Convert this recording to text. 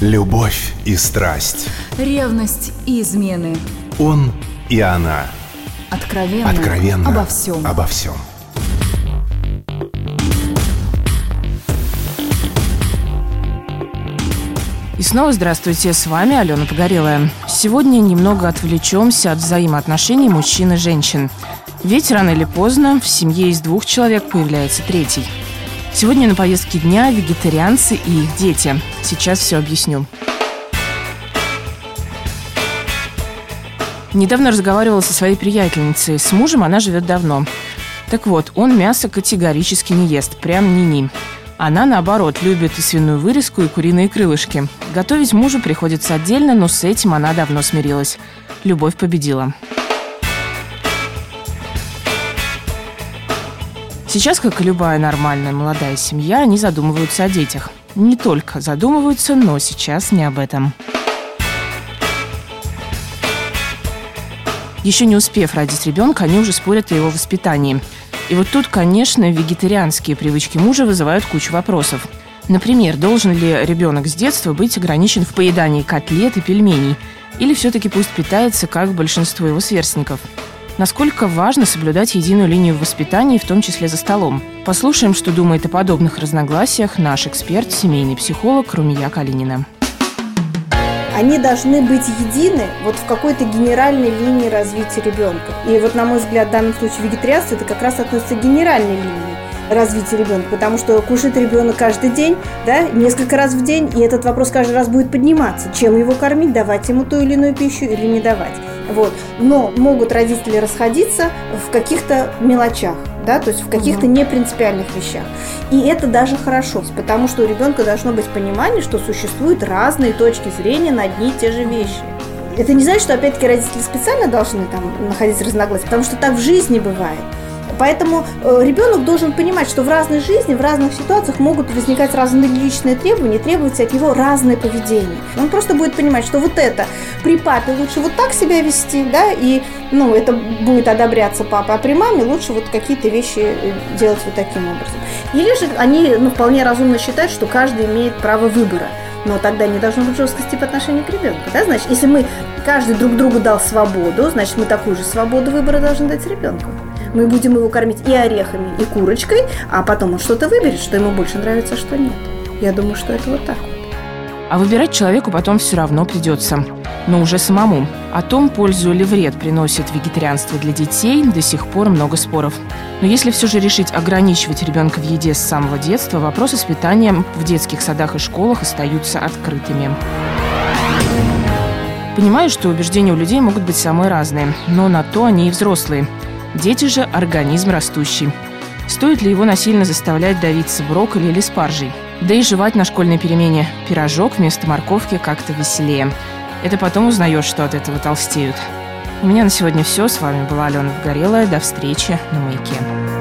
Любовь и страсть. Ревность и измены. Он и она. Откровенно. Откровенно. Обо всем. Обо всем. И снова здравствуйте, с вами Алена Погорелая. Сегодня немного отвлечемся от взаимоотношений мужчин и женщин. Ведь рано или поздно в семье из двух человек появляется третий. Сегодня на повестке дня вегетарианцы и их дети. Сейчас все объясню. Недавно разговаривала со своей приятельницей. С мужем она живет давно. Так вот, он мясо категорически не ест, прям ни-ни. Она, наоборот, любит и свиную вырезку, и куриные крылышки. Готовить мужу приходится отдельно, но с этим она давно смирилась. Любовь победила. Сейчас, как и любая нормальная молодая семья, они задумываются о детях. Не только задумываются, но сейчас не об этом. Еще не успев родить ребенка, они уже спорят о его воспитании. И вот тут, конечно, вегетарианские привычки мужа вызывают кучу вопросов. Например, должен ли ребенок с детства быть ограничен в поедании котлет и пельменей? Или все-таки пусть питается, как большинство его сверстников? Насколько важно соблюдать единую линию в воспитании, в том числе за столом? Послушаем, что думает о подобных разногласиях наш эксперт, семейный психолог Румия Калинина они должны быть едины вот в какой-то генеральной линии развития ребенка. И вот, на мой взгляд, в данном случае вегетарианство это как раз относится к генеральной линии развития ребенка, потому что кушает ребенок каждый день, да, несколько раз в день, и этот вопрос каждый раз будет подниматься, чем его кормить, давать ему ту или иную пищу или не давать. Вот. Но могут родители расходиться в каких-то мелочах да, то есть в каких-то непринципиальных вещах. И это даже хорошо, потому что у ребенка должно быть понимание, что существуют разные точки зрения на одни и те же вещи. Это не значит, что опять-таки родители специально должны там находить разногласия, потому что так в жизни бывает. Поэтому э, ребенок должен понимать, что в разной жизни, в разных ситуациях могут возникать разные личные требования, требуется от него разное поведение. Он просто будет понимать, что вот это при папе лучше вот так себя вести, да, и ну, это будет одобряться папа, а при маме лучше вот какие-то вещи э, делать вот таким образом. Или же они ну, вполне разумно считают, что каждый имеет право выбора но тогда не должно быть жесткости по отношению к ребенку. Да? Значит, если мы каждый друг другу дал свободу, значит, мы такую же свободу выбора должны дать ребенку мы будем его кормить и орехами, и курочкой, а потом он что-то выберет, что ему больше нравится, а что нет. Я думаю, что это вот так вот. А выбирать человеку потом все равно придется. Но уже самому. О том, пользу или вред приносит вегетарианство для детей, до сих пор много споров. Но если все же решить ограничивать ребенка в еде с самого детства, вопросы с питанием в детских садах и школах остаются открытыми. Понимаю, что убеждения у людей могут быть самые разные, но на то они и взрослые – Дети же – организм растущий. Стоит ли его насильно заставлять давиться брокколи или спаржей? Да и жевать на школьной перемене пирожок вместо морковки как-то веселее. Это потом узнаешь, что от этого толстеют. У меня на сегодня все. С вами была Алена Вгорелая. До встречи на «Маяке».